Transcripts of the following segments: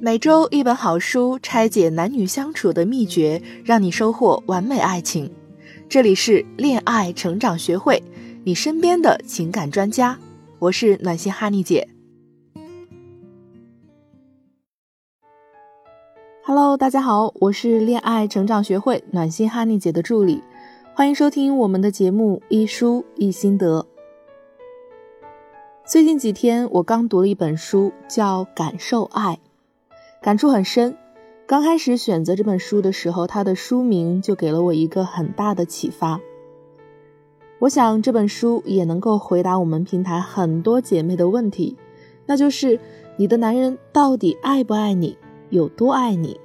每周一本好书，拆解男女相处的秘诀，让你收获完美爱情。这里是恋爱成长学会，你身边的情感专家。我是暖心哈尼姐。Hello，大家好，我是恋爱成长学会暖心哈尼姐的助理，欢迎收听我们的节目一书一心得。最近几天，我刚读了一本书，叫《感受爱》。感触很深。刚开始选择这本书的时候，它的书名就给了我一个很大的启发。我想这本书也能够回答我们平台很多姐妹的问题，那就是你的男人到底爱不爱你，有多爱你？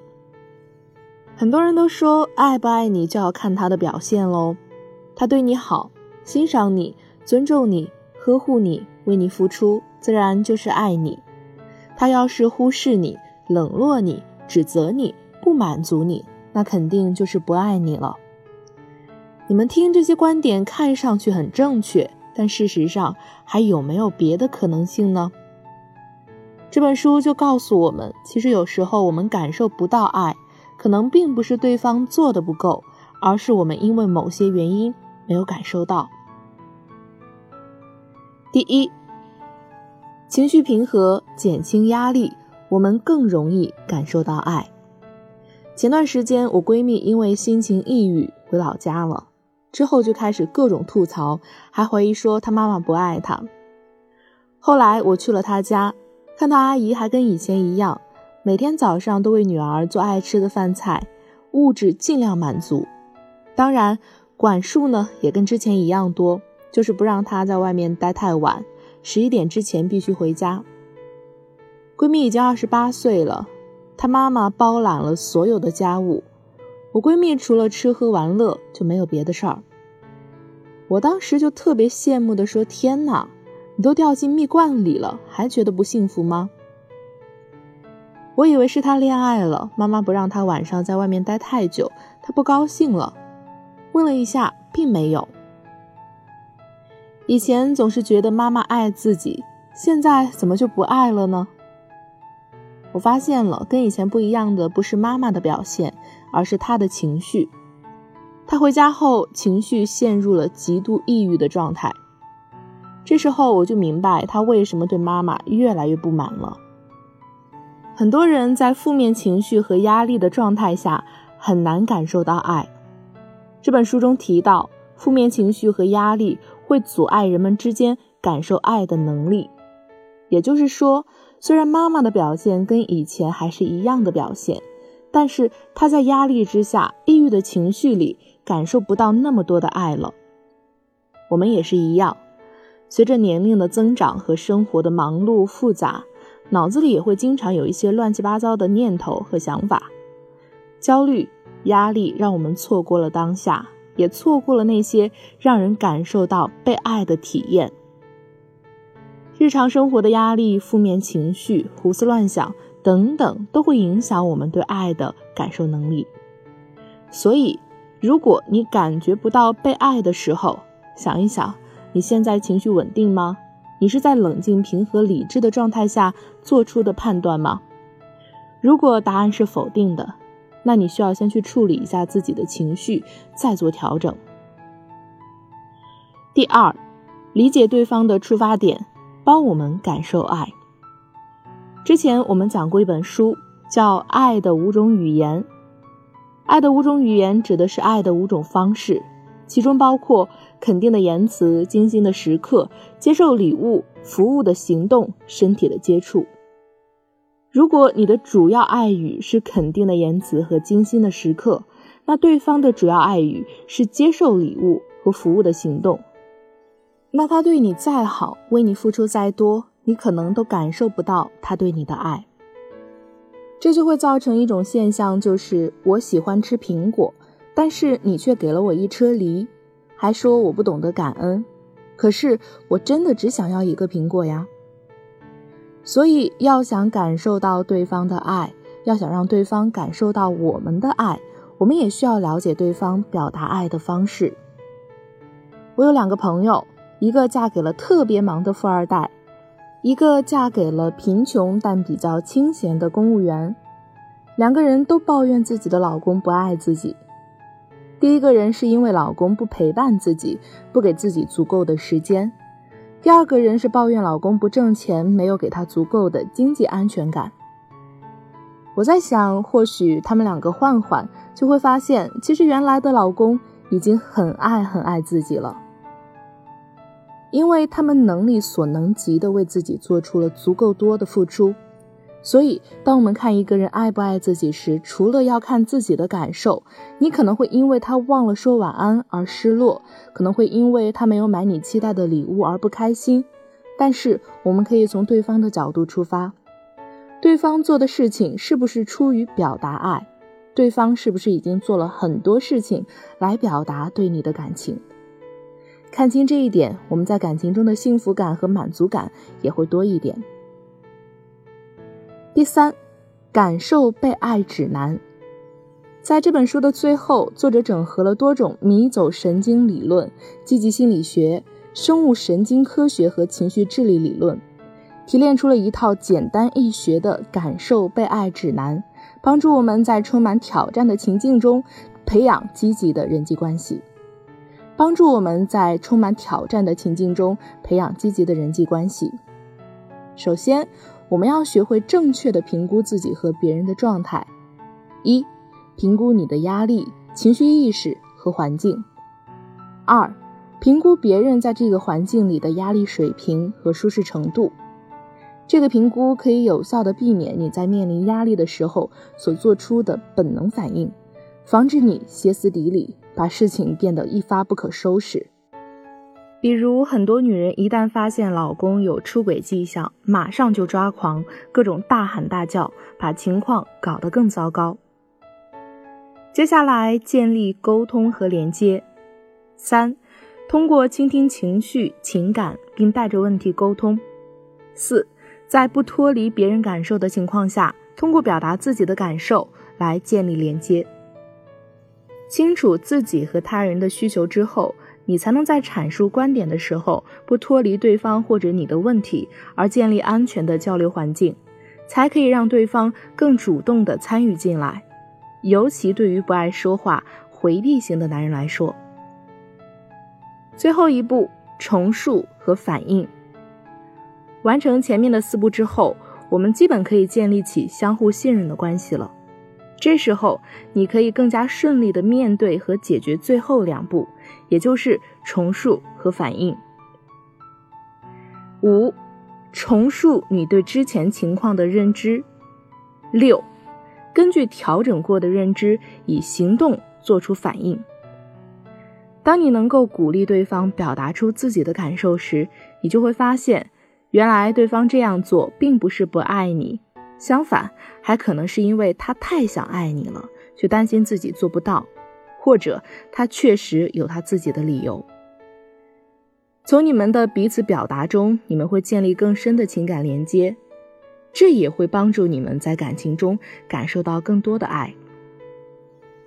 很多人都说爱不爱你就要看他的表现喽。他对你好，欣赏你，尊重你，呵护你，为你付出，自然就是爱你。他要是忽视你，冷落你、指责你、不满足你，那肯定就是不爱你了。你们听这些观点看上去很正确，但事实上还有没有别的可能性呢？这本书就告诉我们，其实有时候我们感受不到爱，可能并不是对方做的不够，而是我们因为某些原因没有感受到。第一，情绪平和，减轻压力。我们更容易感受到爱。前段时间，我闺蜜因为心情抑郁回老家了，之后就开始各种吐槽，还怀疑说她妈妈不爱她。后来我去了她家，看到阿姨还跟以前一样，每天早上都为女儿做爱吃的饭菜，物质尽量满足。当然，管束呢也跟之前一样多，就是不让她在外面待太晚，十一点之前必须回家。闺蜜已经二十八岁了，她妈妈包揽了所有的家务，我闺蜜除了吃喝玩乐就没有别的事儿。我当时就特别羡慕的说：“天哪，你都掉进蜜罐里了，还觉得不幸福吗？”我以为是她恋爱了，妈妈不让她晚上在外面待太久，她不高兴了。问了一下，并没有。以前总是觉得妈妈爱自己，现在怎么就不爱了呢？我发现了，跟以前不一样的不是妈妈的表现，而是她的情绪。她回家后情绪陷入了极度抑郁的状态。这时候我就明白她为什么对妈妈越来越不满了。很多人在负面情绪和压力的状态下很难感受到爱。这本书中提到，负面情绪和压力会阻碍人们之间感受爱的能力。也就是说。虽然妈妈的表现跟以前还是一样的表现，但是她在压力之下、抑郁的情绪里感受不到那么多的爱了。我们也是一样，随着年龄的增长和生活的忙碌复杂，脑子里也会经常有一些乱七八糟的念头和想法。焦虑、压力让我们错过了当下，也错过了那些让人感受到被爱的体验。日常生活的压力、负面情绪、胡思乱想等等，都会影响我们对爱的感受能力。所以，如果你感觉不到被爱的时候，想一想，你现在情绪稳定吗？你是在冷静、平和、理智的状态下做出的判断吗？如果答案是否定的，那你需要先去处理一下自己的情绪，再做调整。第二，理解对方的出发点。帮我们感受爱。之前我们讲过一本书，叫《爱的五种语言》。爱的五种语言指的是爱的五种方式，其中包括肯定的言辞、精心的时刻、接受礼物、服务的行动、身体的接触。如果你的主要爱语是肯定的言辞和精心的时刻，那对方的主要爱语是接受礼物和服务的行动。那他对你再好，为你付出再多，你可能都感受不到他对你的爱。这就会造成一种现象，就是我喜欢吃苹果，但是你却给了我一车梨，还说我不懂得感恩。可是我真的只想要一个苹果呀。所以要想感受到对方的爱，要想让对方感受到我们的爱，我们也需要了解对方表达爱的方式。我有两个朋友。一个嫁给了特别忙的富二代，一个嫁给了贫穷但比较清闲的公务员，两个人都抱怨自己的老公不爱自己。第一个人是因为老公不陪伴自己，不给自己足够的时间；第二个人是抱怨老公不挣钱，没有给她足够的经济安全感。我在想，或许他们两个换换，就会发现，其实原来的老公已经很爱很爱自己了。因为他们能力所能及的为自己做出了足够多的付出，所以当我们看一个人爱不爱自己时，除了要看自己的感受，你可能会因为他忘了说晚安而失落，可能会因为他没有买你期待的礼物而不开心。但是我们可以从对方的角度出发，对方做的事情是不是出于表达爱？对方是不是已经做了很多事情来表达对你的感情？看清这一点，我们在感情中的幸福感和满足感也会多一点。第三，感受被爱指南。在这本书的最后，作者整合了多种迷走神经理论、积极心理学、生物神经科学和情绪智力理论，提炼出了一套简单易学的感受被爱指南，帮助我们在充满挑战的情境中培养积极的人际关系。帮助我们在充满挑战的情境中培养积极的人际关系。首先，我们要学会正确的评估自己和别人的状态。一、评估你的压力、情绪意识和环境。二、评估别人在这个环境里的压力水平和舒适程度。这个评估可以有效的避免你在面临压力的时候所做出的本能反应，防止你歇斯底里。把事情变得一发不可收拾。比如，很多女人一旦发现老公有出轨迹象，马上就抓狂，各种大喊大叫，把情况搞得更糟糕。接下来，建立沟通和连接。三，通过倾听情绪、情感，并带着问题沟通。四，在不脱离别人感受的情况下，通过表达自己的感受来建立连接。清楚自己和他人的需求之后，你才能在阐述观点的时候不脱离对方或者你的问题，而建立安全的交流环境，才可以让对方更主动的参与进来。尤其对于不爱说话、回避型的男人来说，最后一步重述和反应，完成前面的四步之后，我们基本可以建立起相互信任的关系了。这时候，你可以更加顺利的面对和解决最后两步，也就是重述和反应。五，重述你对之前情况的认知。六，根据调整过的认知，以行动做出反应。当你能够鼓励对方表达出自己的感受时，你就会发现，原来对方这样做并不是不爱你。相反，还可能是因为他太想爱你了，却担心自己做不到，或者他确实有他自己的理由。从你们的彼此表达中，你们会建立更深的情感连接，这也会帮助你们在感情中感受到更多的爱。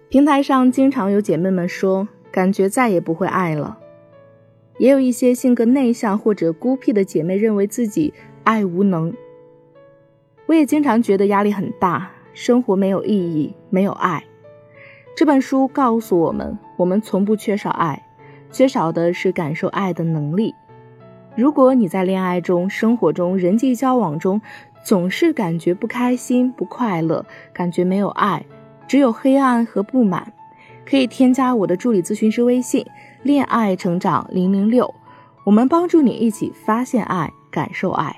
平台上经常有姐妹们说，感觉再也不会爱了，也有一些性格内向或者孤僻的姐妹认为自己爱无能。我也经常觉得压力很大，生活没有意义，没有爱。这本书告诉我们，我们从不缺少爱，缺少的是感受爱的能力。如果你在恋爱中、生活中、人际交往中总是感觉不开心、不快乐，感觉没有爱，只有黑暗和不满，可以添加我的助理咨询师微信“恋爱成长零零六”，我们帮助你一起发现爱，感受爱。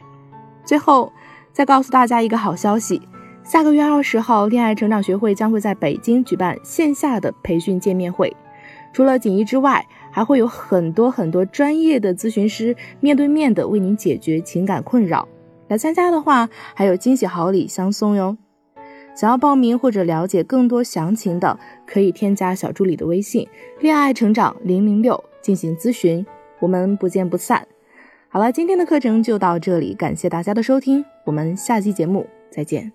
最后。再告诉大家一个好消息，下个月二十号，恋爱成长学会将会在北京举办线下的培训见面会。除了锦衣之外，还会有很多很多专业的咨询师面对面的为您解决情感困扰。来参加的话，还有惊喜好礼相送哟。想要报名或者了解更多详情的，可以添加小助理的微信“恋爱成长零零六”进行咨询。我们不见不散。好了，今天的课程就到这里，感谢大家的收听，我们下期节目再见。